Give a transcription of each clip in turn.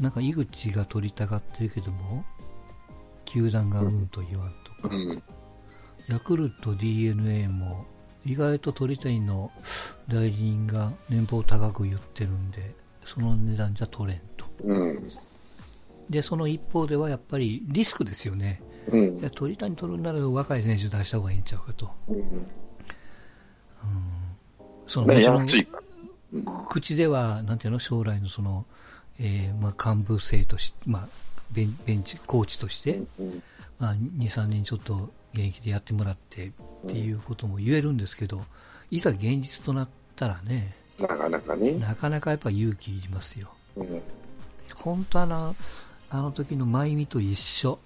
なんか井口が取りたがってるけども、球団がうんと言わんとか、うん。ヤクルト、d n a も意外と鳥谷の代理人が年俸高く言ってるんで、その値段じゃ取れんと。うん。で、その一方ではやっぱりリスクですよね。うんいや鳥谷取るなら若い選手出した方がいいんちゃうかと。うん。そのもね、ちろん安いから。口では、なんていうの、将来のその、えーまあ、幹部生とし、まあ、ベンベンチ、コーチとして、うんまあ、2、3年ちょっと現役でやってもらってっていうことも言えるんですけど、いざ現実となったらね、なかなかね。なかなかやっぱ勇気いりますよ。うん。本当あの、あの時の真由美と一緒。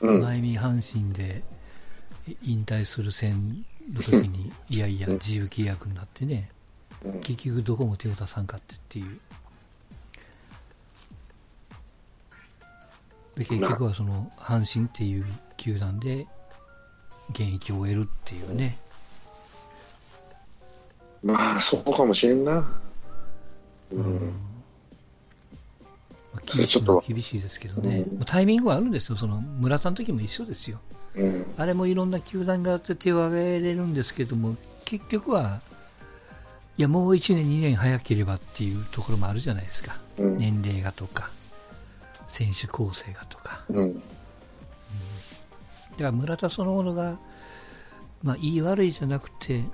うん。真由美阪神で引退する戦の時に、いやいや、自由契約になってね、うん結局どこも手を出さんかってっていう。で、結局はその、阪神っていう球団で現役を終えるっていうね。まあ、そうかもしれんな。うん。まあ、厳しいのは厳しいですけどね。まあタイミングはあるんですよ。その、村田の時も一緒ですよ。うん。あれもいろんな球団があって手を挙げれるんですけども、結局は、いや、もう1年、2年早ければっていうところもあるじゃないですか。うん。年齢がとか、選手構成がとか。うん。だから村田そのものが、まあ、いい悪いじゃなくて、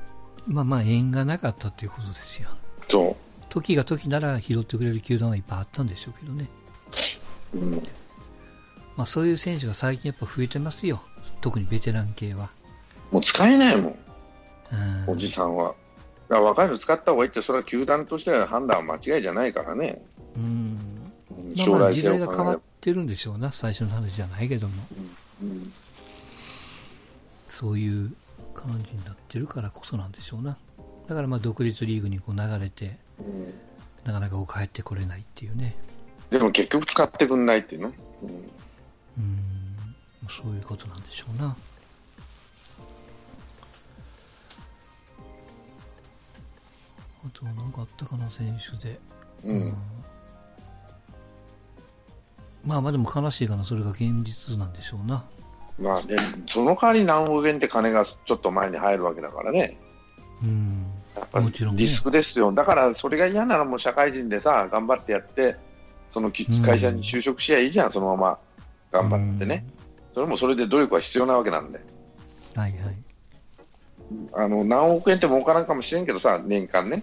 まあまあ、縁がなかったっていうことですよ。そ時が時なら拾ってくれる球団はいっぱいあったんでしょうけどね。う。うん。まあ、そういう選手が最近やっぱ増えてますよ。特にベテラン系は。もう使えないもん、うんおじさんは。だから若いの使った方がいいって、それは球団としては判断は間違いじゃないからね。うん時代が変わってるんでしょうな、最初の話じゃないけども、うんそういう感じになってるからこそなんでしょうな。だからまあ独立リーグにこう流れて、うんなかなかこう帰ってこれないっていうね。でも結局使ってくんないっていうの？うんうん、そういうことなんでしょうな。あとは何かあったかな、選手で。うんまあまあでも悲しいかな、それが現実なんでしょうな。まあね、その代わり何億円って金がちょっと前に入るわけだからね。うん。やっぱもちろんねリスクですよ。だからそれが嫌ならもう社会人でさ、頑張ってやって、その会社に就職しやいいじゃん、そのまま頑張ってね。それもそれで努力は必要なわけなんで。うん。はいはい。あの、何億円って儲からんかもしれんけどさ、年間ね。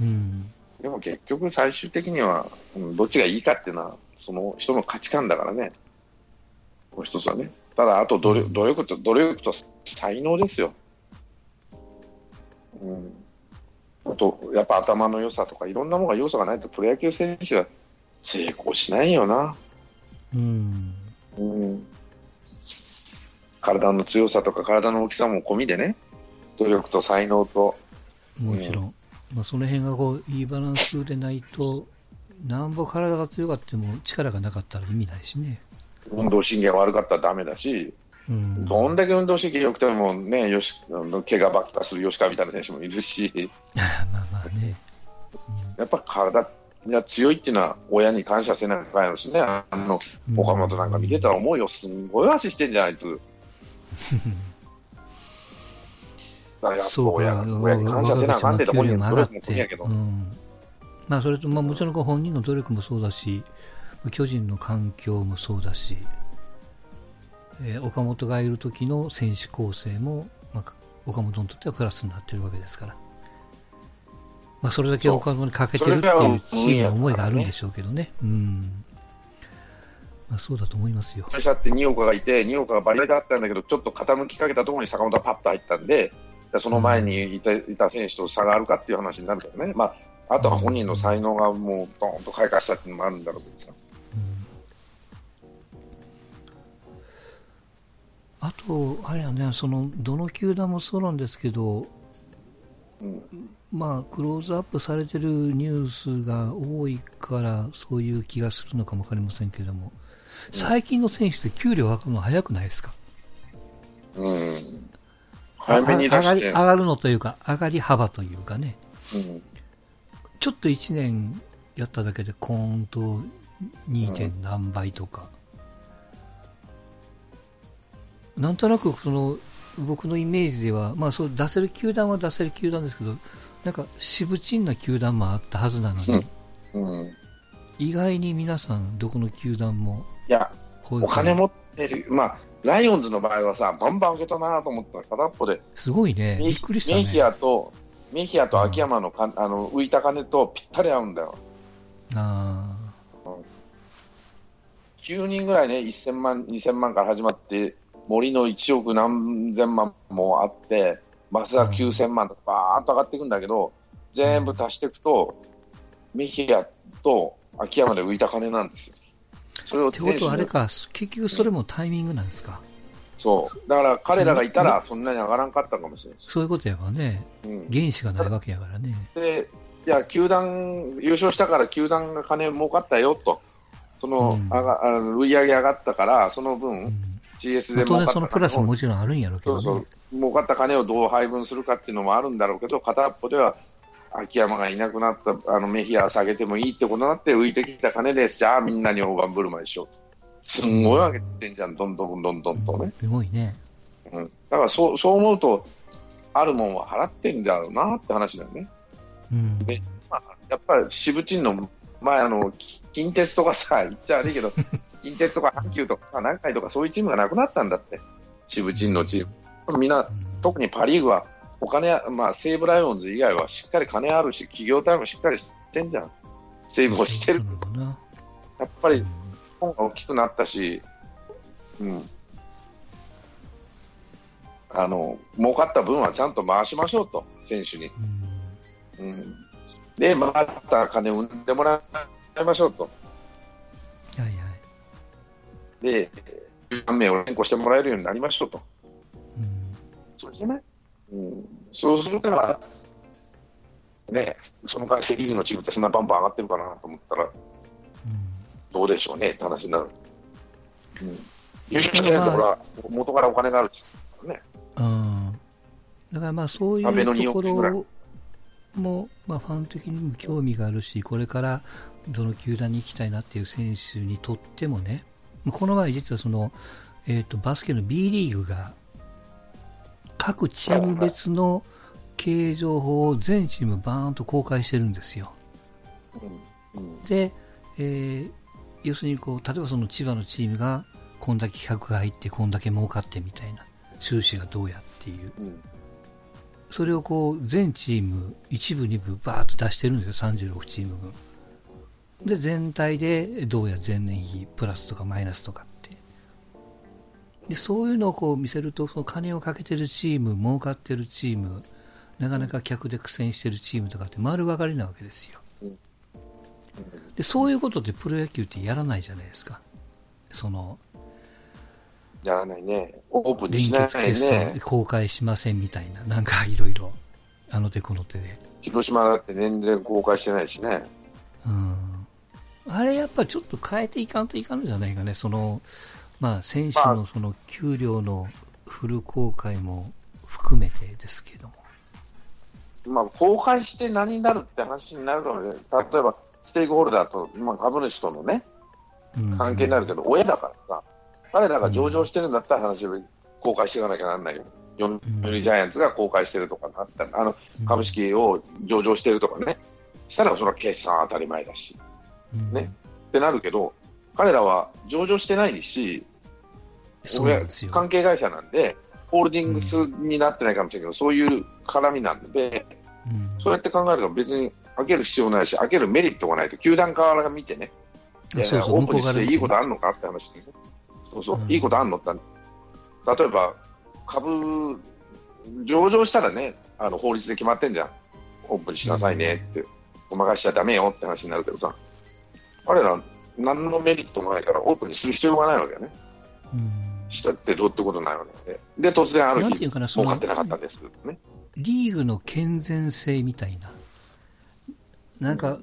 うん。でも結局最終的には、うんどっちがいいかっていうのは、その人の価値観だからね。もう一つはね。ただ、あと努力努力と、努力と才能ですよ。うん。あと、やっぱ頭の良さとか、いろんなものが要素がないと、プロ野球選手は成功しないよな。うん。うん。体の強さとか、体の大きさも込みでね。努力と才能と、もちろん。まあその辺がこう、いいバランスでないと、なんぼ体が強かっても力がなかったら意味ないしね。運動神経が悪かったらダメだし、うん。どんだけ運動神経良くてもね、よし、怪我ばっかする吉川みたいな選手もいるし、まあまあね。やっぱ体が強いっていうのは親に感謝せなきゃいけないですね。あの、うん岡本なんか見てたら思うよ。すんごい足してんじゃん、あいつ。だからやっぱそう親か、親に感謝せなあかんってとこにも努力も来るんやけどう。ん。まあそれと、まあもちろんこう本人の努力もそうだし、巨人の環境もそうだし、えー岡本がいる時の選手構成も、まあ、岡本にとってはプラスになってるわけですから。まあそれだけ岡本にかけてるっていうチームの思いがあるんでしょうけどね。うん。まあそうだと思いますよ。最初って二岡がいて、二岡がバリバリだったんだけど、ちょっと傾きかけたところに坂本がパッと入ったんで、でその前にいたいた選手と差があるかっていう話になるからね、まあ、あとは本人の才能がもうドーンと開花したっていうのもあるんだろうけどさ。あと、あれやね、その、どの球団もそうなんですけど、うん。まあ、クローズアップされてるニュースが多いから、そういう気がするのかもわかりませんけれども、最近の選手って給料上がるの早くないですか？うん、早めに上がるのというか、上がり幅というかね、うんちょっと1年やっただけでコーンと 2. 点何倍とか、なんとなくその僕のイメージでは、まあ、そう出せる球団は出せる球団ですけどなんかしぶちんな球団もあったはずなのに、うん。うん。意外に皆さんどこの球団もいや、お金持ってる、まあ、ライオンズの場合はさ、バンバン上げたなと思ったら、片っぽで、すごいね。びメっくりしたメヒねアと、メヒアと秋山のか、あの浮いた金とぴったり合うんだよ。あ9人ぐらいね、1000万、2000万から始まって、森の1億何千万もあって、増田9000万とかバーッと上がっていくんだけど、全部足していくと、メヒアと秋山で浮いた金なんですよ。それをーってことはあれか結局それもタイミングなんですか？そう。だから彼らがいたらそんなに上がらんかったかもしれないそういうことやわね。うん、原資がないわけやからね。で、いや、球団、優勝したから球団が金儲かったよと、その、うん。あがあの売り上げ上がったから、そのう分、ん GS で儲かった然そのプラスももちろんあるんやろうけどね。そうそう、儲かった金をどう配分するかっていうのもあるんだろうけど、片っぽでは、秋山がいなくなった、あのメヒア下げてもいいってことになって、浮いてきた金です、じゃあみんなに大盤振る舞いしようと。すんごい上げてんじゃん、どんどんどんどんとね。すごいねうん、だからそうそう思うと、あるもんは払ってんだろうなって話だよね。うんでまあ、やっぱり渋鎮の前あの、き近鉄とかさ、言っちゃ悪いけど、近鉄とか阪急とか南海とかそういうチームがなくなったんだって、渋鎮のチーム。みんな、うん特にパ・リーグはお金あ、まあ、西武ライオンズ以外はしっかり金あるし、企業体もしっかりしてんじゃん。西武もしてるやっぱりうん本が大きくなったし、うん。あの、儲かった分はちゃんと回しましょうと、選手に。うんうん。で、回った金を生んでもらいましょうと。はいはいで、10名を連行してもらえるようになりましょうと。うんそうじゃない、うん、そうするから、ね、その代わりセ・リーグのチームってそんなバンバン上がってるかなと思ったら、うんどうでしょうねって話になる。うん、優勝してないところは元からお金があるチームだからね。うんだからまあそういうとこ2億ぐらろも、まあ、ファン的にも興味があるし、これからどの球団に行きたいなっていう選手にとってもね、この前実はその、えー、とバスケの B リーグが各チーム別の経営情報を全チームバーンと公開してるんですよ。で、えー要するにこう例えばその千葉のチームがこんだけ企画が入ってこんだけ儲かってみたいな収支がどうやっていう。うん。それをこう全チーム一部二部バーッと出してるんですよ。36チーム分。で全体でどうや前年比プラスとかマイナスとかって。でそういうのをこう見せるとその金をかけてるチーム儲かってるチームなかなか客で苦戦してるチームとかって丸分かりなわけですよでそういうことってプロ野球ってやらないじゃないですか。そのやらないね。オープンに連しない結決算ね。公開しませんみたいな。なんかいろいろ。あの手この手で。広島だって全然公開してないしね。うん。あれやっぱちょっと変えていかんといかんのじゃないかね、そのまあ、選手のその給料のフル公開も含めてですけども、まあ、公開して何になるって話になるので、例えば、ステークホルダーと、まあ、株主とのね、うん。関係になるけど、親だからさ、彼らが上場してるんだったら話を公開していかなきゃなんないよ。読売ジャイアンツが公開してるとかなったら、あの、株式を上場してるとかね、したらそれは決算当たり前だし、うん。ね。ってなるけど、彼らは上場してないし、関係会社なんで、ホールディングスになってないかもしれないけど、そういう絡みなんで、うん。そうやって考えると別に開ける必要ないし、開けるメリットがないと、球団側が見てね、いやそうそうオープンにしていいことあるのかって話で、ね、そうそう、うん。いいことあるのって、例えば株、上場したらね、あの法律で決まってんじゃん、オープンにしなさいねって、ごまかしちゃだめよって話になるけどさ、彼ら、何のメリットもないから、オープンにする必要がないわけよね、うん。したってどうってことないわけで、で、突然ある日う、かかってなかったんですね。リーグの健全性みたいな、なんか、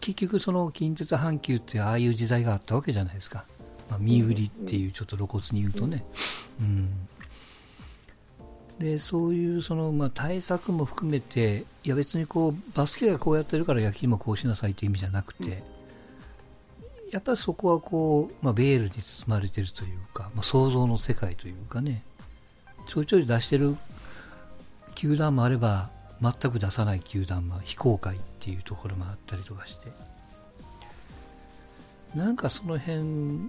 結局、その近鉄阪急ってああいう時代があったわけじゃないですか、まあ、見売りっていう、ちょっと露骨に言うとね。うん。でそういうその、まあ、対策も含めて、いや別にこうバスケがこうやってるから野球もこうしなさいという意味じゃなくて、やっぱりそこはこう、まあ、ベールに包まれてるというか、まあ、想像の世界というかね、ちょいちょい出してる球団もあれば、全く出さない球団も非公開っていうところもあったりとかして、なんかその辺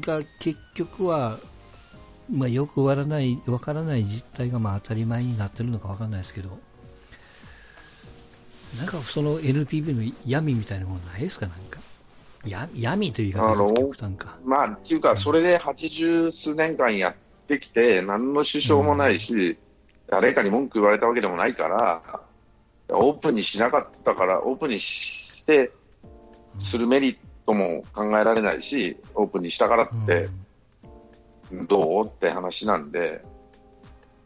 が結局は、まあ、よくわからない、わからない実態がまあ当たり前になってるのかわかんないですけど、なんかその NPB の闇みたいなものないですか、なんか。や闇という言い方が極端か。まあ、っていうか、それで80数年間やってきて、何の支障もないし、うん、誰かに文句言われたわけでもないから、オープンにしなかったから、オープンにして、するメリットも考えられないし、オープンにしたからって、どうって話なんで、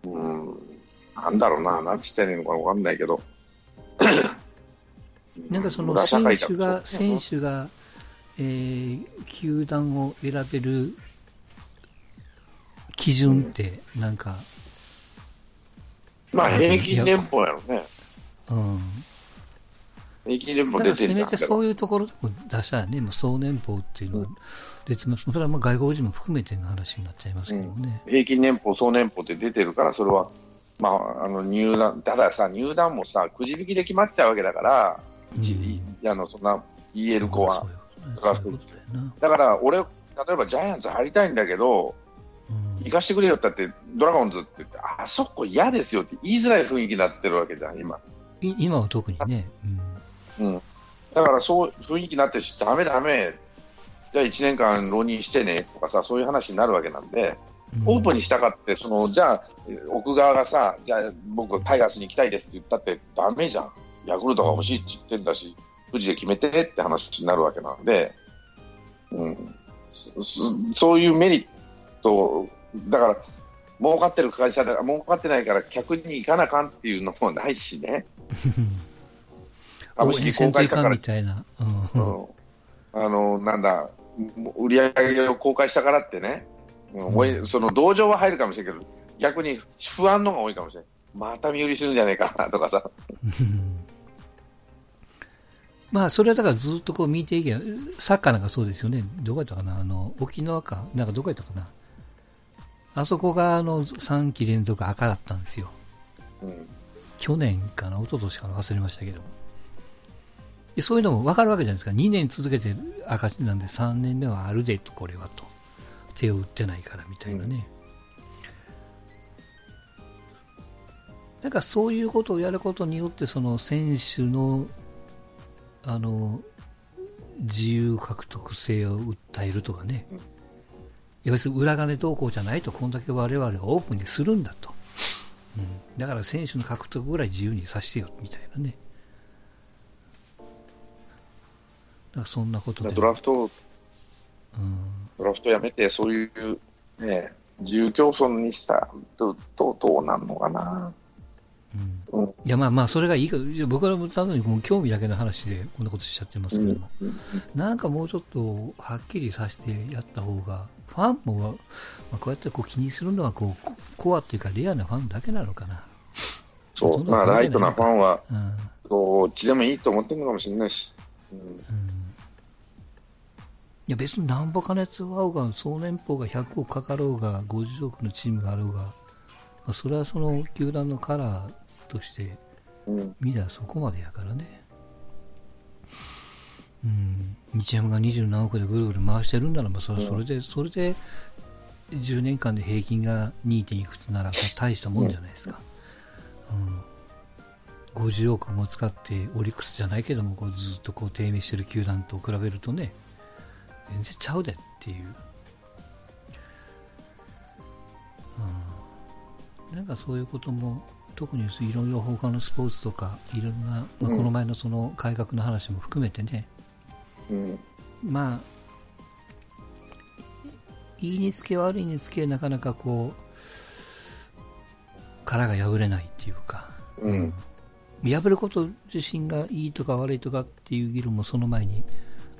うん、なんだろうな、なんつってんのかわかんないけど。なんかその選手が、選手が、えー、球団を選べる基準って、なんか、まあ平均年俸やろね。うん。平均年俸出てるせめてそういうところ出したらね、もう総年俸っていうのは、別の、それはまあ外国人も含めての話になっちゃいますけどね。うん、平均年俸、総年俸って出てるから、それは、まあ、あの入団、たださ、入団もさ、くじ引きで決まっちゃうわけだから、うん、あのそんな EL 子は。だから、俺、例えばジャイアンツ入りたいんだけど、行かしてくれよってって、ドラゴンズって言って、あそこ嫌ですよって言いづらい雰囲気になってるわけじゃん、今。今は特にね。うん。うん、だからそう雰囲気になってるし、だめだめ、じゃあ1年間浪人してねとかさ、そういう話になるわけなんで、オープンにしたかって、そのじゃあ、奥側がさ、じゃあ僕、タイガースに行きたいですって言ったってだめじゃん。ヤクルトが欲しいって言ってんだし、富士で決めてって話になるわけなんで、うん、そういうメリット、だから、儲かってる会社だから、儲かってないから客に行かなあかんっていうのもないしね。株式公開したから。みたいな。うん、あの、なんだ、売り上げを公開したからってね、うん、その同情は入るかもしれないけど、逆に不安のが多いかもしれない。また身売りするんじゃないかなとかさ。まあ、それはだからずっとこう見ていけば、サッカーなんかそうですよね。どこやったかなあの、沖縄か。なんかどこやったかなあそこがあの3期連続赤だったんですよ。うん、去年かな一昨年かな忘れましたけど。でそういうのも分かるわけじゃないですか。2年続けて赤字なんで3年目はあるでと、これはと。手を打ってないからみたいなね。うん、なんかそういうことをやることによって、その選手の、あの、自由獲得性を訴えるとかね。うん、別に裏金動向じゃないと、こんだけ我々はオープンにするんだと。うん、だから選手の獲得ぐらい自由にさせてよ、みたいなね。だそんなことで。ドラフト、うん、ドラフトやめて、そういう、ね、自由競争にしたと、とどうなんのかな。うん、いやまあまあそれがいいか僕は単にもう興味だけの話でこんなことしちゃってますけども、うん、なんかもうちょっとはっきりさせてやった方がファンも、まあ、こうやってこう気にするのはこうコアっていうかレアなファンだけなのかな。そうまあライトなファンは、うん、どっちでもいいと思ってるのかもしれないし、うん、うんいや別になんぼ金使おうが、総年俸が100億かかろうが、50億のチームがあろうが、まあ、それはその球団のカラーとして、見たらそこまでやからね。うん、日ハムが20何億でぐるぐる回してるんならば、それそれで、それで10年間で平均が 2. 点いくつなら大したもんじゃないですか。うん、50億も使ってオリックスじゃないけどもこうずっとこう低迷してる球団と比べるとね、全然ちゃうでっていう、うん、なんかそういうことも特にいろいろ他のスポーツとかいろんな、まあ、この前のその改革の話も含めてね、うん、まあいいにつけ悪いにつけなかなかこう殻が破れないっていうか、うん、破ること自身がいいとか悪いとかっていう議論もその前に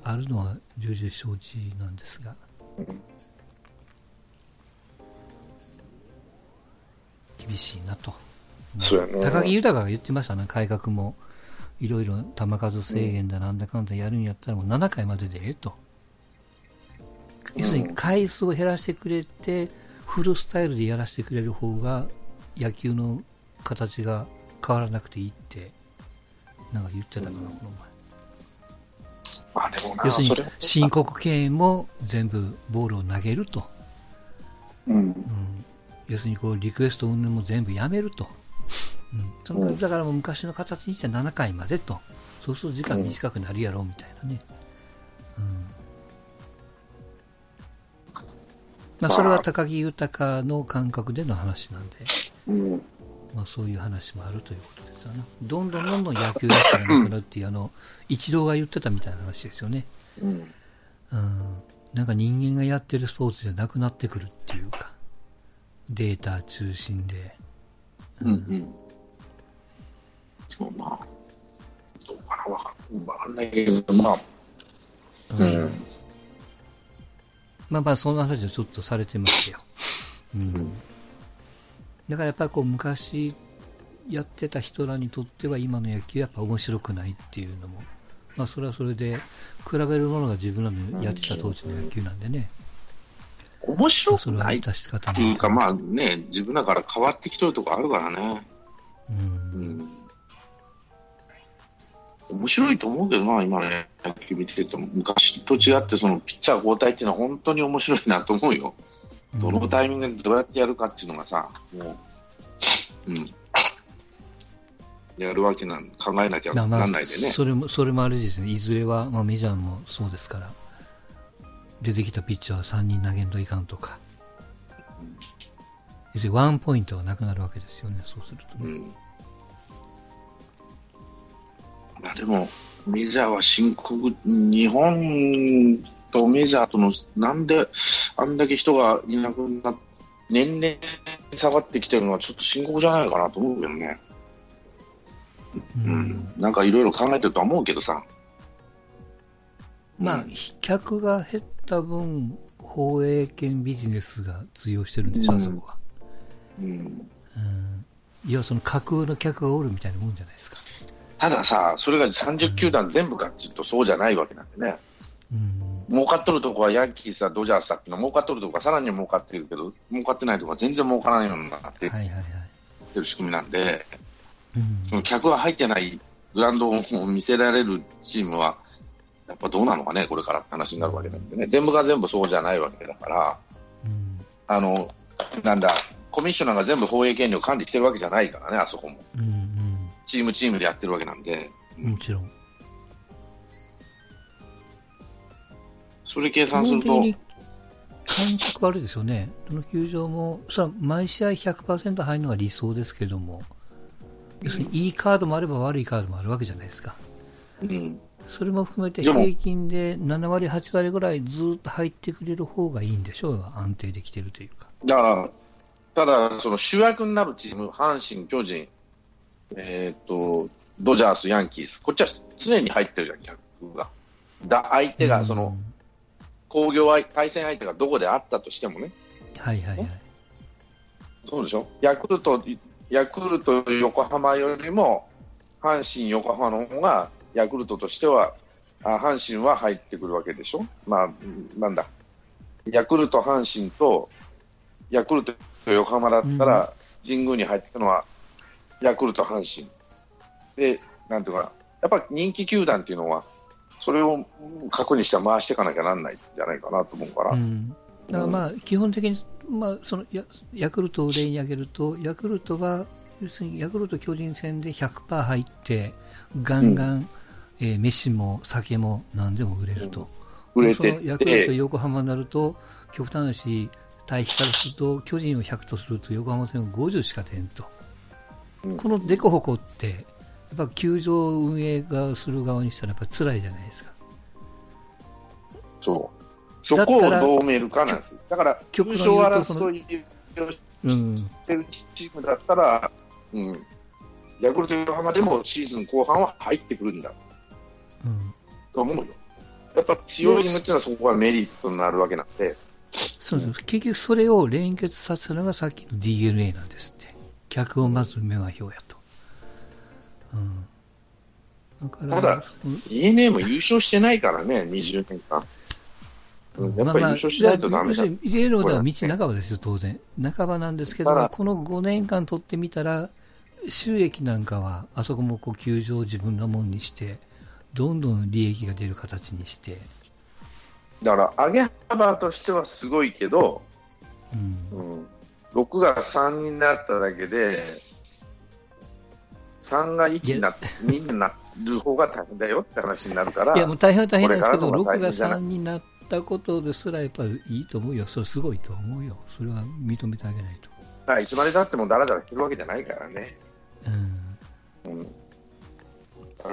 あるのは重々承知なんですが、厳しいなと。高木豊が言ってましたね、改革もいろいろ球数制限だなんだかんだやるんやったらもう7回まででええと。要するに回数を減らしてくれて、フルスタイルでやらせてくれる方が野球の形が変わらなくていいってなんか言ってたかな、この前。あでもな要するに申告敬遠も全部ボールを投げると、うん。うん、要するにこうリクエスト云々も全部やめると、うん、そのだからもう昔の形にしては7回までと。そうすると時間短くなるやろうみたいなね、うん。まあ、それは高木豊の感覚での話なんで、うん。まあ、そういう話もあるということですよね。どんどんどんどん野球らしさがなくなるっていうあの一郎が言ってたみたいな話ですよね。うん。うん、なんか人間がやってるスポーツじゃなくなってくるっていうか、データ中心で。うんうんそうまあ。どうかな。わかわかんないけどまあ。うん。まあまあ、そんな話をちょっとされてましたよ。うん。だからやっぱりこう、昔やってた人らにとっては今の野球やっぱ面白くないっていうのも、まあそれはそれで、比べるものが自分らのやってた当時の野球なんでね。まあ面白それはくない。っ致し方ていうかまあね自分らから変わってきとるとこあるからね。うん。うん面白いと思うけどな、今ね、野球見てても、昔と違って、そのピッチャー交代っていうのは本当に面白いなと思うよ。どのタイミングでどうやってやるかっていうのがさ、もう、うん。やるわけなん、考えなきゃなんないでね。それも、それもあれですね。いずれは、まあメジャーもそうですから、出てきたピッチャーは3人投げんといかんとか。要するにワンポイントがなくなるわけですよね、そうするとね。うん。まあでも、メジャーは深刻、日本とメジャーとの、なんであんだけ人がいなくなっ年々下がってきてるのはちょっと深刻じゃないかなと思うけどね。うん。なんかいろいろ考えてるとは思うけどさ。まあ、客が減った分、放映権ビジネスが通用してるんでしょ、うそこは。うん。うん。いや、その架空の客がおるみたいなもんじゃないですか。たださ、それが30球団全部かっていうとそうじゃないわけなんでね。うん。儲かっとるとこはヤンキースはドジャースだってのは儲かっとるとこはさらに儲かってるけど、儲かってないとこは全然儲からないようになってはいはいはい。る仕組みなんで、うんその客が入ってないグラウンドを見せられるチームは、やっぱどうなのかね、これからって話になるわけなんでね、全部が全部そうじゃないわけだから、うん。あの、なんだ、コミッショナーが全部放映権料管理してるわけじゃないからね、あそこも。うん。チームチームでやってるわけなんで、うん。もちろん。それ計基算すると、本的に感覚悪いですよね。どの球場も、さ毎試合100%入るのが理想ですけども、要するにいいカードもあれば悪いカードもあるわけじゃないですか。うん、それも含めて平均で7割、8割ぐらいずっと入ってくれる方がいいんでしょう安定できてるというか。だから、ただ、その主役になるチーム、阪神、巨人、えっ、と、ドジャース、ヤンキース、こっちは常に入ってるじゃん、客が。だ相手が、その、うん工業相対戦相手がどこであったとしてもね、はいはいはい。そうでしょ、ヤクルト、ヤクルト、横浜よりも、阪神、横浜の方が、ヤクルトとしては、あ阪神は入ってくるわけでしょ、まあ、なんだ、ヤクルト、阪神と、ヤクルト、横浜だったら、神宮に入ってくるのは、ヤクルト、阪神。で、なんていうかな、やっぱ人気球団っていうのは、それを核にして回していかなきゃなんないんじゃないかなと思うから。うん、だからまあ基本的に、まあ、そのヤヤクルトを例に挙げると、ヤクルトは要するにヤクルト巨人戦で100%入って、ガンガン、えー飯も酒も何でも売れると。売れてヤクルト横浜になると、極端なし、対比からすると、巨人を100とすると横浜戦は50しか出んと。うんこのデコボコって、やっぱ球場運営がする側にしたらやっぱ辛いじゃないですか。そう。そこをどう埋めるかなんです。だから、優勝争いをしうん。てるチームだったら、うん、ヤクルト横浜でもシーズン後半は入ってくるんだうん。と思うよ。やっぱ強いチームっていうのはそこがメリットになるわけなんで、そうです。結局それを連結させるのがさっきの DNA なんですって。客をまず目は表やと。うん。だからただ DNA も優勝してないからね、20年間。うんやっぱり優勝しないとダメだ。まあまあ、イエローでは道半ばですよ、当然。半ばなんですけどこの5年間取ってみたら、収益なんかは、あそこもこう球場を自分のもんにして、どんどん利益が出る形にして、だから、上げ幅としてはすごいけど、うんうん、6が3になっただけで、3が1になって、2になる方が大変だよって話になるから、いや、もう大変は大変なんですけど、これからの方が6が大変じゃない3になったことですら、やっぱりいいと思うよ。それすごいと思うよ。それは認めてあげないと。だからいつまでたってもだらだらしてるわけじゃないからね。うん。うん、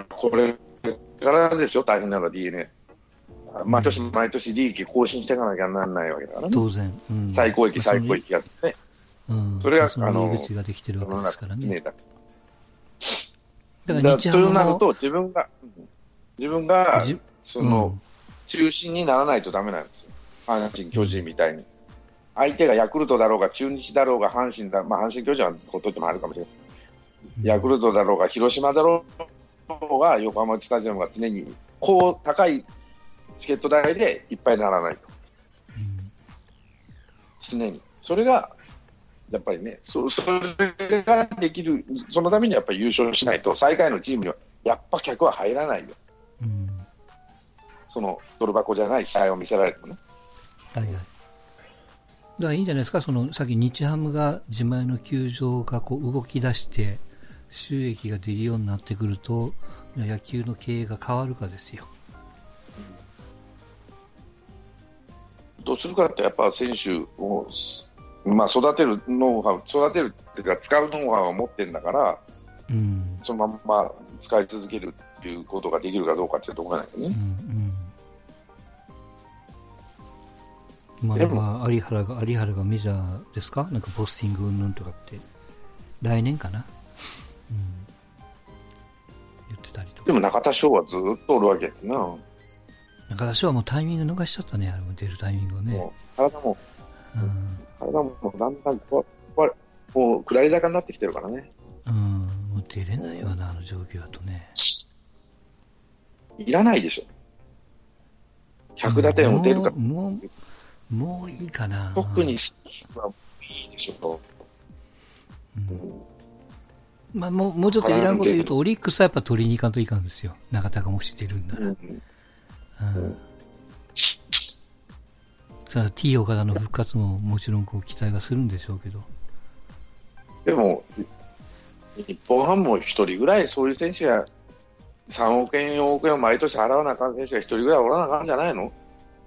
これからでしょ、大変なのは DNA。毎年毎年利益更新していかなきゃならないわけだからね。当然。うん、最高益、まあ最高益がね。うん。それがあの口ができてるわけですからね。だだから日からそうハムも、なると、自分が、自分が、じその、中心にならないとダメなんですよ。阪神、巨人みたいに。相手がヤクルトだろうが、中日だろうが、阪神だ、まあ、阪神、巨人はほっといてもあるかもしれない。うんヤクルトだろうが、広島だろうが、横浜スタジアムが常に、こう、高いチケット代でいっぱいにならないと。うん常に。それが、やっぱりね、そそれができる、そのためにやっぱり優勝しないと、最下位のチームには、やっぱ客は入らないよ。うんその、ドル箱じゃない試合を見せられてもね。はいはい。だからいいんじゃないですか、そのさっき日ハムが自前の球場がこう動き出して、収益が出るようになってくると、野球の経営が変わるかですよ。どうするかって、やっぱ選手を、まあ、育てるノウハウ、育てるっていうか、使うノウハウを持ってるんだから、うん。そのまんま使い続けるっていうことができるかどうかってところなんだようんね。うん。まあ、でもまあ、有原が、有原がメジャーですか？なんかポスティングうんぬんとかって。来年かな？うん。言ってたりとか。でも中田翔はずっとおるわけやな。も中田翔はもうタイミング逃しちゃったね、あれも出るタイミングをね。う体も、うん。体もだんだんこう、これもう下り坂になってきてるからね。うん。もう出れないよな、あの状況だとね。いらないでしょ。100打点打てるか。もう、もう、もういいかな。特に、はいいでしょ。うんまあ、もう、もうちょっといらんこと言うと、オリックスはやっぱ取りに行かんといかんですよ。中田がもし出るんなら。うんうん。さあ、T 岡田の復活ももちろんこう期待はするんでしょうけど。でも、日本ハムも一人ぐらいそういう選手が3億円、4億円を毎年払わなあかん選手が一人ぐらいおらなあかんじゃないの？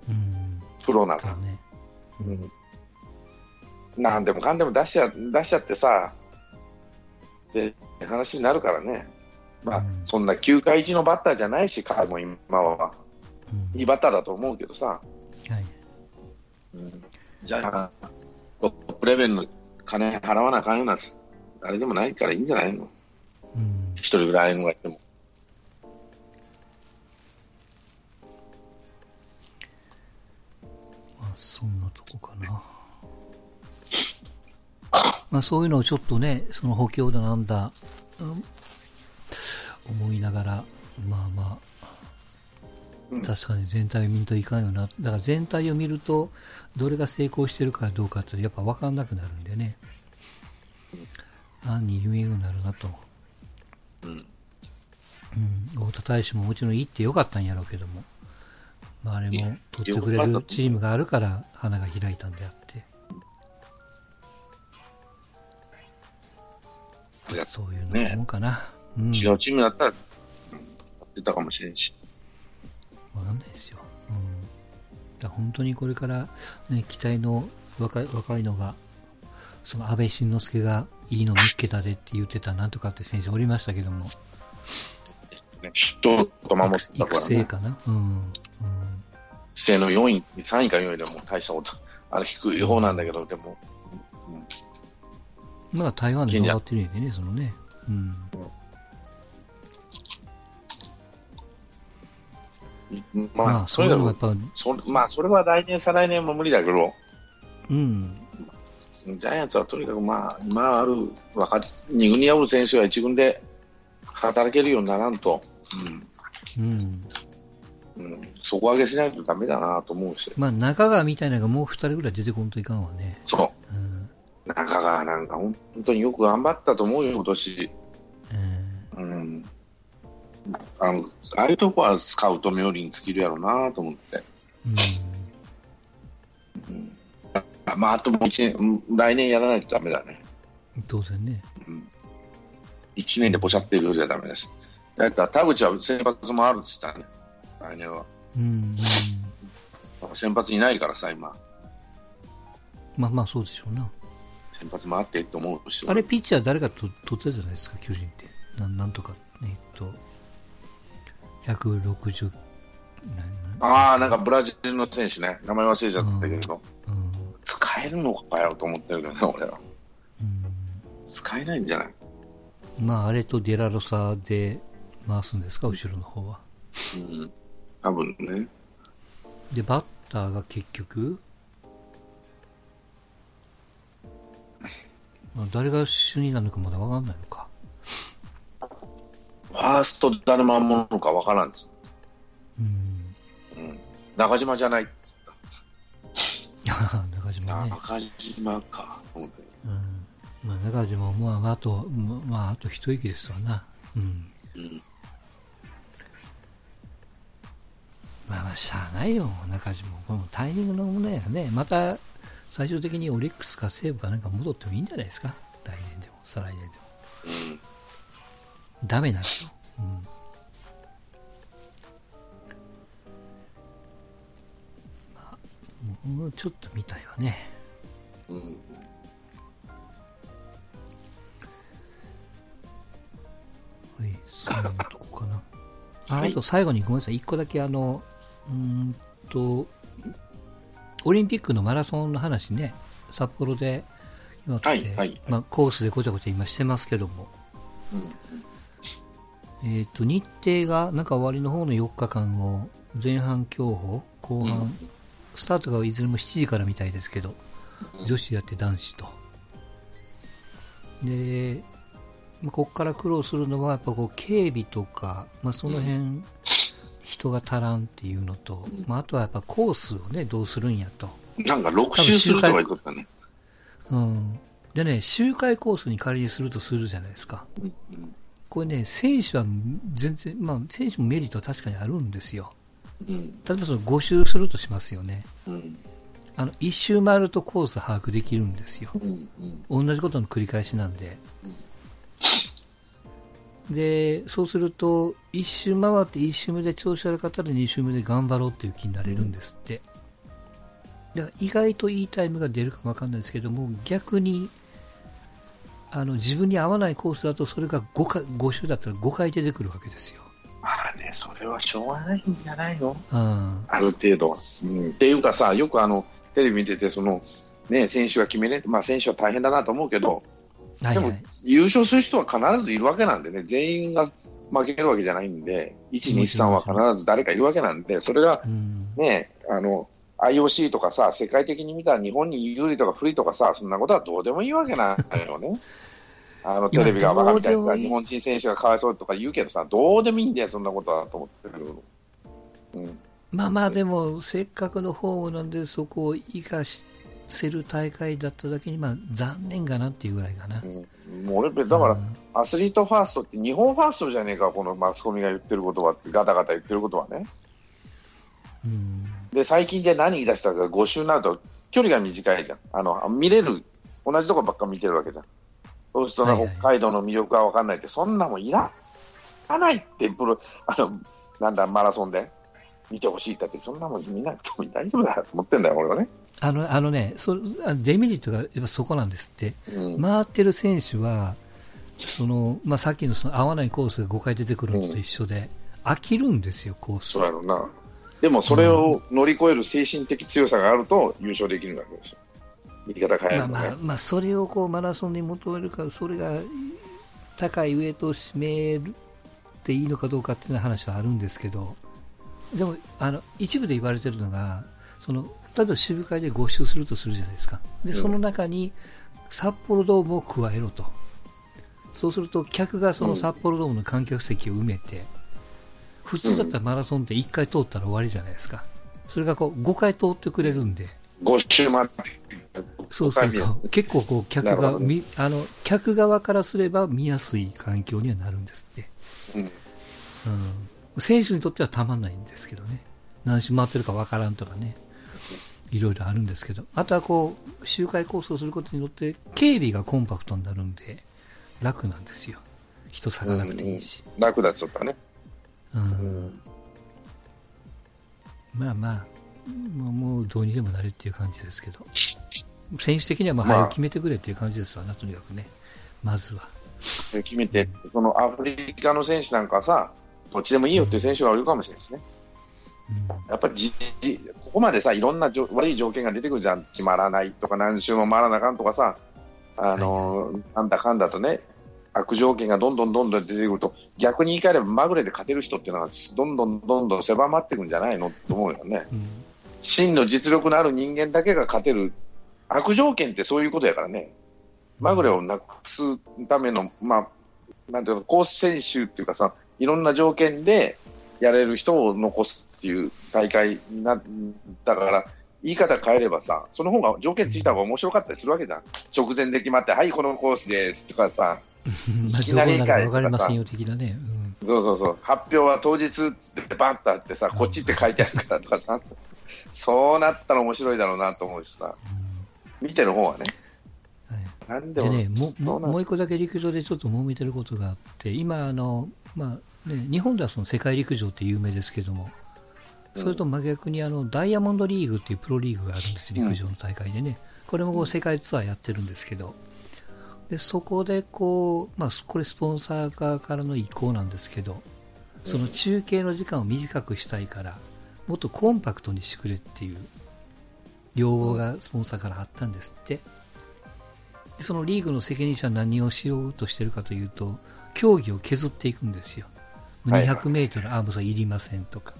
うん。プロなら。ね。うん、なんでもかんでも出しちゃ出しちゃってさ、で話になるからね、まあうんそんな9回1のバッターじゃないし、彼も今は、うんいいバッターだと思うけどさ、はい。うんじゃあ、トップレベルの金払わなあかんような、あれでもないからいいんじゃないの、うん。一人ぐらいのがいても。まあ、そんなとこかな。まあ、そういうのをちょっとね、その補強だなんだ、うん思いながら、まあまうんあ、確かに全体を見んといかんよな。だから全体を見ると、どれが成功してるかどうかってやっぱ分かんなくなるんでね。案に夢になるなと。うんうん、太田大使ももちろん行ってよかったんやろうけども、まあ、あれも取ってくれるチームがあるから花が開いたんであって、いやそういうの思うかな。うん、違うチームだったら、出たかもしれんし。わかんないですよ。うん、だ本当にこれから、ね、期待の若い若いのが、その安倍晋之助がいいの見っけたでって言ってたなんとかって選手おりましたけども、ね、ちょっと守った育からね。成かな。うん。うん規制の4位、3位か4位でも大したこと、あの低い方なんだけど、でも、まだ台湾で頑張ってるんでね、そのね。うん。まあ、まあ、そそうもいうのがやっぱ、それまあ、それは来年、再来年も無理だけど、うん。ジャイアンツはとにかく、まあ、今ある若2軍におる選手が1軍で働けるようにならんと、うんうん。うん、底上げしないとダメだなと思うし、まあ、中川みたいなのがもう二人ぐらい出てこんといかんわね。そうん。う、中川なんか本当によく頑張ったと思うよ、今年。うんうん。あの、ああいうとこはスカウト冥利に尽きるやろうなと思って。あまあ、あともう一年、うん来年やらないとダメだね。うん。当然ね。一年でポシャってるよりはダメだし。だったら田口は先発もあるって言ったね。来年は。うん。うん。先発いないからさ、今。まあまあ、そうでしょうな。先発もあってって思うし。あれ、ピッチャー誰かと取ってたじゃないですか、巨人って。なんなんとか、えっと、160、なああ、なんかブラジルの選手ね。名前忘れちゃったけど。うん。使えるのかよと思ってるけどね、俺は。うん。使えないんじゃない？まあ、あれとデラロサで回すんですか、後ろの方は。うん。多分ね。で、バッターが結局、まあ誰が主になるのかまだ分かんないのか。ファースト誰も守るのかわからんです。うん。うん。中島じゃないっつっ中島た。ね。中島か。うん。まあ、中島も、まあ、あと、まあ、あと一息ですわな。うん。うん。まあまあ、しゃあないよ、中島。このタイミングの問題やね。また、最終的にオリックスか西武かなんか戻ってもいいんじゃないですか。来年でも、再来年でも。うん。ダメなると。うん。まあ、もうちょっと見たいわね。うん。はい、そういうとこかな。あはいあと最後にごめんなさい、一個だけあの、うーんと、オリンピックのマラソンの話ね、札幌でやって、はいはいまあ、コースでごちゃごちゃ今してますけども、えっ、と、日程がなんか終わりの方の4日間を前半競歩、後半、うんスタートがいずれも7時からみたいですけど、うん女子やって男子と。で、まあここから苦労するのは、やっぱこう、警備とか、まあ、その辺、人が足らんっていうのと、まあ、あとはやっぱコースをね、どうするんやと。なんか6周するとか言っとったね。うん。でね、周回コースに仮にするとするじゃないですか。うんこれね、選手は全然、まあ、選手もメリットは確かにあるんですよ。うん。例えばその5周するとしますよね。うん。あの、1周回るとコース把握できるんですよ。うん。うん。同じことの繰り返しなんで。で、そうすると、1周回って1周目で調子悪かったら2周目で頑張ろうっていう気になれるんですって。だから意外といいタイムが出るかもわかんないですけども、逆に、あの、自分に合わないコースだとそれが5回、5周だったら5回出てくるわけですよ。まあね、それはしょうがないんじゃないの？うん。ある程度は。うん。っていうかさ、よくあの、テレビ見てて、その、ね、選手が決めね、まあ選手は大変だなと思うけど、でもはいはい。優勝する人は必ずいるわけなんでね、全員が負けるわけじゃないんで、1、2、3は必ず誰かいるわけなんで、それがうん。ね、あの、IOC とかさ、世界的に見たら日本に有利とか不利とかさ、そんなことはどうでもいいわけなんよね。あの、テレビがバカみたいな日本人選手がかわいそうとか言うけどさ、どうでもいいんだよ、そんなことはと思ってる。うん。まあまあでも、せっかくのホームなんで、そこを生かせる大会だっただけに、まあ残念かなっていうぐらいかな。うん、もう俺、だから、うんアスリートファーストって日本ファーストじゃねえか、このマスコミが言ってることはって、ガタガタ言ってることはね。うん。で、最近で何言い出したか、5周になると距離が短いじゃん。あの、見れる、同じとこばっか見てるわけじゃん。そうするとね、はいはい北海道の魅力が分かんないって、そんなもんいらないって、プロ、あの、なんだ、マラソンで見てほしいってって、そんなもん見なくても大丈夫だと思ってんだよ、俺はね。あの、あのね、そあデメリットがやっぱそこなんですって。うん。回ってる選手は、その、まあさっきのその合わないコースが5回出てくるのと一緒で、飽きるんですよ、コースそう。やろうな。でも、それを乗り越える精神的強さがあると優勝できるわけですよ。言い方変えるとね。まあまあ、まあ、それをこうマラソンに求めるか、それが高いウエイトを占めるっていいのかどうかっていう話はあるんですけど、でも、あの、一部で言われてるのが、その、例えば渋会で5周するとするじゃないですか。で、うんその中に札幌ドームを加えろと。そうすると、客がその札幌ドームの観客席を埋めて、普通だったらマラソンって1回通ったら終わりじゃないですか。それがこう5回通ってくれるんで。5周回って。そうそうそう。結構こう客が、みあの、客側からすれば見やすい環境にはなるんですって。うん。うん。選手にとってはたまんないんですけどね。何周回ってるかわからんとかね。いろいろあるんですけど。あとはこう、周回コースをすることによって、警備がコンパクトになるんで、楽なんですよ。人下がなくていいし。うん、楽だっちゃったね。うん。うん、まあまあ、もうどうにでもなれっていう感じですけど。選手的にはまあ早く決めてくれっていう感じですわな、とにかくね。まずは。決めて、そのアフリカの選手なんかさ、どっちでもいいよっていう選手がいるかもしれないですね。やっぱりじじここまでさ、いろんなじょ悪い条件が出てくるじゃん、決まらないとか、何周も回らなあかんとかさ、あのーなんだかんだとね、悪条件がどんどんどんどん出てくると、逆に言い換えればまぐれで勝てる人っていうのが、どんどんどんどん狭まっていくんじゃないのと思うよね。うん真の実力のある人間だけが勝てる、悪条件ってそういうことやからね、まぐれをなくすための、まあ、なんていうの、コース選手っていうかさ、いろんな条件でやれる人を残すっていう大会なだから、言い方変えればさ、その方が条件ついた方が面白かったりするわけじゃん。直前で決まって、はい、このコースですとかさ、いきなりどうなるか分かりませんよ的なね。うん。そうそうそう、発表は当日ってバッとあってさ、こっちって書いてあるからとかさ、そうなったら面白いだろうなと思うしさ、見てる方はね、はい。なんでね、もももう一個だけ陸上でちょっと揉めてることがあって、今あの、まあね、日本ではその世界陸上って有名ですけども、それと真逆にあのダイヤモンドリーグっていうプロリーグがあるんです、陸上の大会でね、これもこう世界ツアーやってるんですけど、でそこでこう、まあ、これスポンサー側からの意向なんですけど、その中継の時間を短くしたいから、もっとコンパクトにしてくれっていう要望がスポンサーからあったんですって。でそのリーグの責任者は何をしようとしてるかというと、競技を削っていくんですよ。はいはい200メートル、あ、もうそれいりませんとか。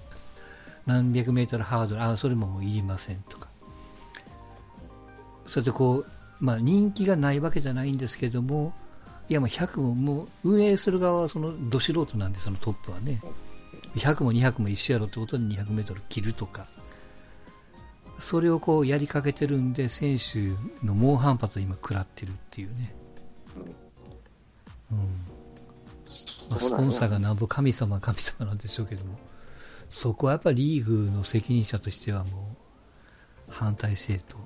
何百メートルハードル、あ、それももういりませんとか。それでこう、まあ人気がないわけじゃないんですけども、いやもう100ももう運営する側はそのど素人なんで、そのトップはね。100も200も一緒やろってことで200メートル切るとか。それをこうやりかけてるんで、選手の猛反発を今食らってるっていうね。うん。まあ、スポンサーがなんぼ神様神様なんでしょうけども、そこはやっぱりリーグの責任者としてはもう反対せえと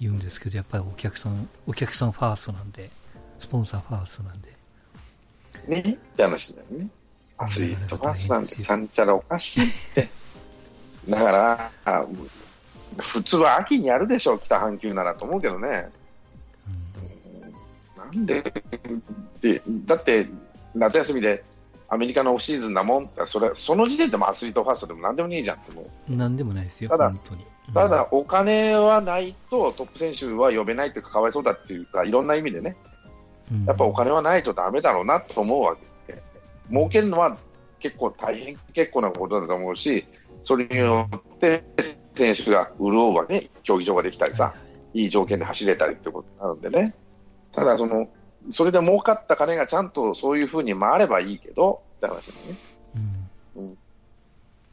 言うんですけど、やっぱりお客さん、お客さんファーストなんで、スポンサーファーストなんで。ねって話だよね。アスリートファーストなんてちゃんちゃらおかしいって。だから、あ普通は秋にやるでしょう、北半球ならと思うけどね。なんでで、だって夏休みでアメリカのオフシーズンなもんそれ、その時点でもアスリートファーストでもなんでもいいじゃんって思う。なんでもないですよ、ただ本当に。ただ、お金はないとトップ選手は呼べないっていうか、かわいそうだっていうか、いろんな意味でね、うん、やっぱお金はないとだめだろうなと思うわけ。で、儲けるのは結構大変結構なことだと思うし、それによって選手が潤うわね、競技場ができたりさ、い。い条件で走れたりってことになるんでね、ただその、それで儲かった金がちゃんとそういうふうに回ればいいけどって話だよね。うん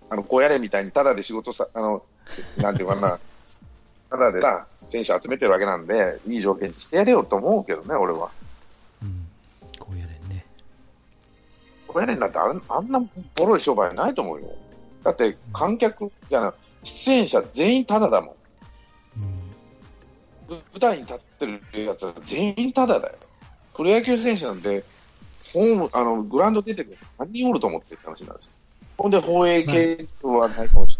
あのこうやれみたいに、ただで仕事さ、あのなんていうかな、ただでさ、選手集めてるわけなんで、いい条件にしてやれよと思うけどね、俺は。うん、こうやれんね。こうやれんなんてあんあんなボロい商売ないと思うよ。だって観客じゃない、出演者全員タダだもん。うんぶ舞台に立ってるやつは全員タダだよ。プロ野球選手なんて、ホーム、あの、グラウンド出てくる何人おると思ってって話になるし。ほんで、放映系はないかもし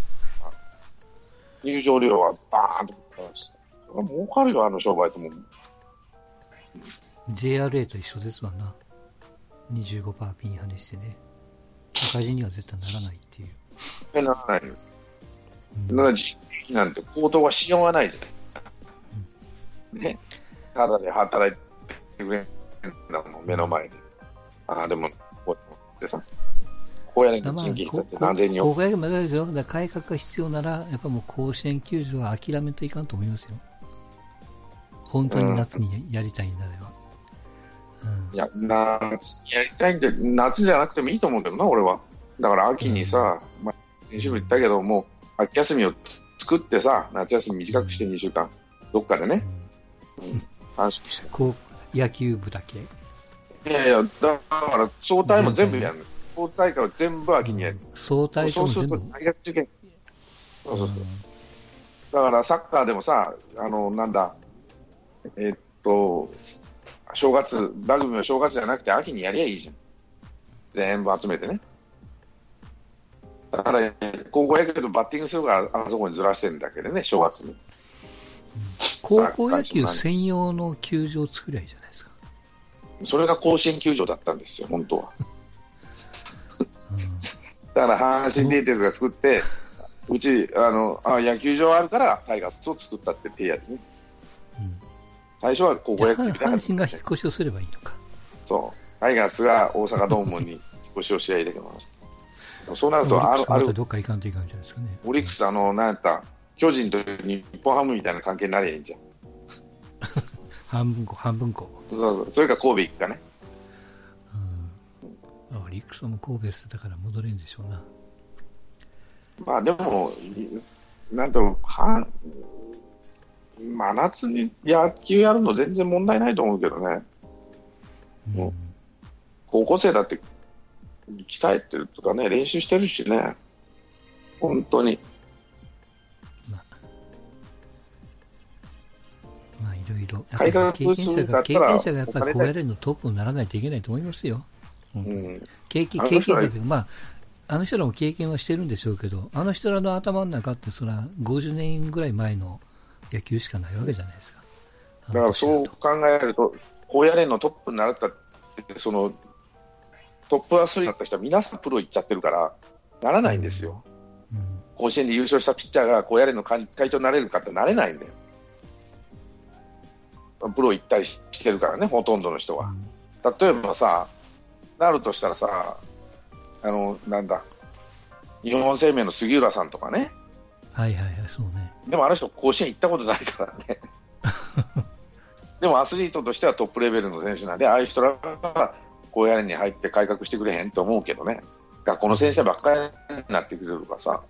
れない。入場料はバーンとし儲かるよ、あの商売と思う。JRA と一緒ですわな。25%ピンハネしてね。赤字には絶対ならないっていう。えならない。よ。うん。なら人件費なん。て高騰はしようがないじゃん。ね。ただで働いてくれん。だもん、目の前で。ああ、でも、こうやってさ、こうやれんだまあ人件費だってこ何千人ここやけまだですよ。だ改革が必要なら、やっぱもう甲子園球場は諦めといかんと思いますよ。本当に夏にやりたいんなれば。うんいや、夏にやりたいんで、夏じゃなくてもいいと思うけどな、俺は。だから秋にさ、まあ、先週も言ったけど、もう秋休みを作ってさ、夏休み短くして2週間、どっかでね、うん、して。こう野球部だけいやいや、だから、総体も全部やるの。総大会は全部秋にやる。総体そうすると大学受験。そうそうそう。だからサッカーでもさ、あの、なんだ、えっと、正月、ラグビーは正月じゃなくて秋にやりゃいいじゃん。全部集めてね。だから、高校野球とバッティングするから、あそこにずらしてるんだけどね、正月に。高校野球専用の球場を作りゃいいじゃないですか。それが甲子園球場だったんですよ、本当は。だから阪神電鉄が作って、うちあのあ野球場あるからタイガースを作ったって手やるね。うん最初は高校野球みたいな阪神が引っ越しをすればいいのか。そうタイガースが大阪ドームに引っ越しをし合いだけど、そうなると、あるあるどっか行かんといかんじゃないですかね。オリックス、あのなんやった、巨人と日本ハムみたいな関係になりゃいいんじゃん。半分こ、半分こ。そうそうそれか神戸行くかね。うん。オリックスも神戸捨てたから戻れんでしょうな。まあでも、なんだろう、は真夏に野球やるの全然問題ないと思うけどね。う高校生だって鍛えてるとかね、練習してるしね、本当に。まあいろいろ。改革経験者が、経だったら験者がやっぱりお金で高野連のトップにならないといけないと思いますよ。経験経験者まあ、あの人らも経験はしてるんでしょうけど、あの人らの頭の中って、それは50年ぐらい前の野球しかないわけじゃないですか。だからそう考えると、高野連のトップになったって、そのトップアスリートだった人は皆さんプロ行っちゃってるから、ならないんですよ。うん甲子園で優勝したピッチャーが高野連の会会長になれるかってなれないんだよ。プロ行ったりしてるからね、ほとんどの人は。例えばさ、なるとしたらさ、あの、なんだ、日本生命の杉浦さんとかね、はいはいはい、そうね。でもあの人、甲子園行ったことないからね。でもアスリートとしてはトップレベルの選手なんで、ああいう人らが高野連に入って改革してくれへんと思うけどね、学校の先生ばっかりになってくれるからさ、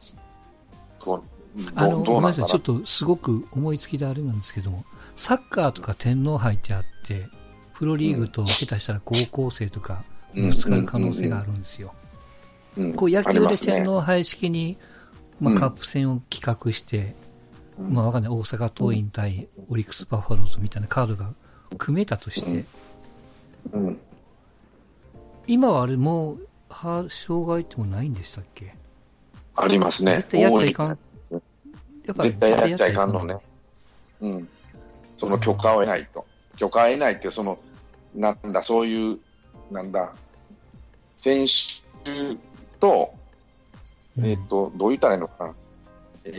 あの、どうどごめんなさい、うちょっとすごく思いつきであれなんですけども、サッカーとか天皇杯ってあって、プロリーグと下手したら高校生とかぶつかる可能性があるんですよ。うんこう野球で天皇杯式に、まあ、うんカップ戦を企画して、うんまあわかんない、大阪桐蔭対オリックス・バファローズみたいなカードが組めたとして、うん今はあれもう、は障害ってもないんでしたっけ？ありますね。絶対やっちゃいかん。やっぱり絶対やっちゃいかんのね。うん。その許可を得ないと。許可を得ないって、その、なんだ、そういう、なんだ、選手と、うん。えっ、と、どう言ったらいいのかな。え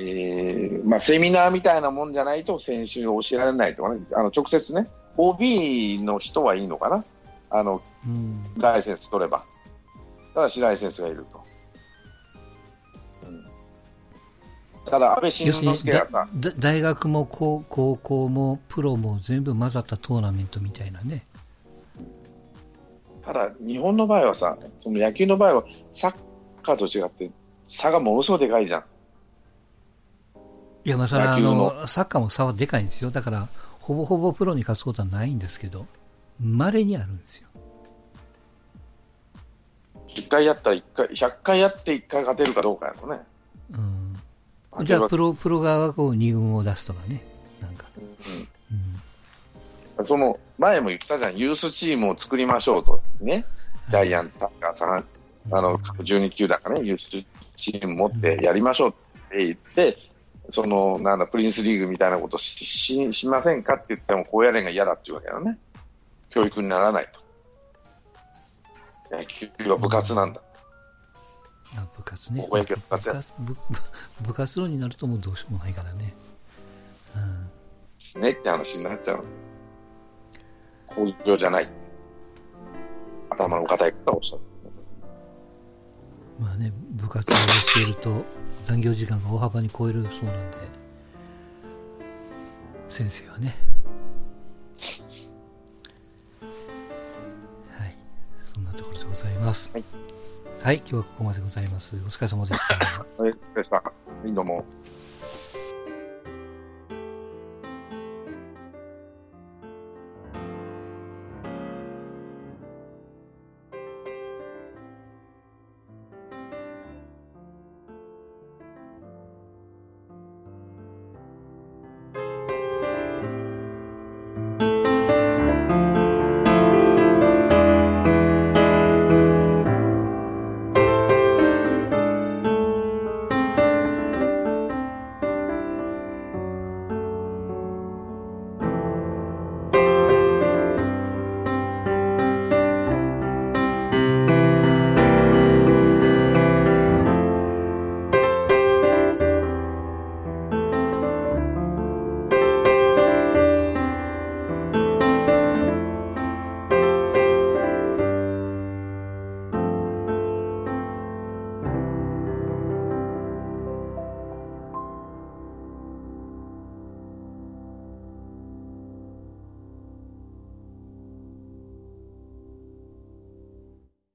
ーまあ、セミナーみたいなもんじゃないと選手を教えられないとかね、あの直接ね、OB の人はいいのかな、あのうん。ライセンス取れば、ただしライセンスがいると。うん。ただ、安倍晋之助が大学も高高校もプロも全部混ざったトーナメントみたいなね。ただ、日本の場合はさ、その野球の場合は、サッカーと違って、差がものすごいでかいじゃん。いや、まあ、それはあ野球のの、サッカーも差はでかいんですよ。だから、ほぼほぼプロに勝つことはないんですけど、稀にあるんですよ。10回やったら1回、100回やって1回勝てるかどうかやろね。うん。じゃあ、プロ、プロ側がこう、2軍を出すとかね。なんか。うんうんその前も言ったじゃん、ユースチームを作りましょうと、ね、ジャイアンツ、サッカーさん、あの12球団がね、ユースチーム持ってやりましょうって言って、そのなんだプリンスリーグみたいなことしししませんかって言っても、高野連が嫌だっていうわけだね、教育にならないと。野球は部活なんだ、あ部活ね。部活や部活 部活動になるともうどうしようもないからね。うん。ですねって話になっちゃう。工業じゃない。頭の固い方をおっしゃる。まあね、部活をしていると残業時間が大幅に超えるそうなんで、先生はね。はい。そんなところでございます。はいはい、今日はここまでございます。お疲れ様でした。はい、でした。はい、どうも。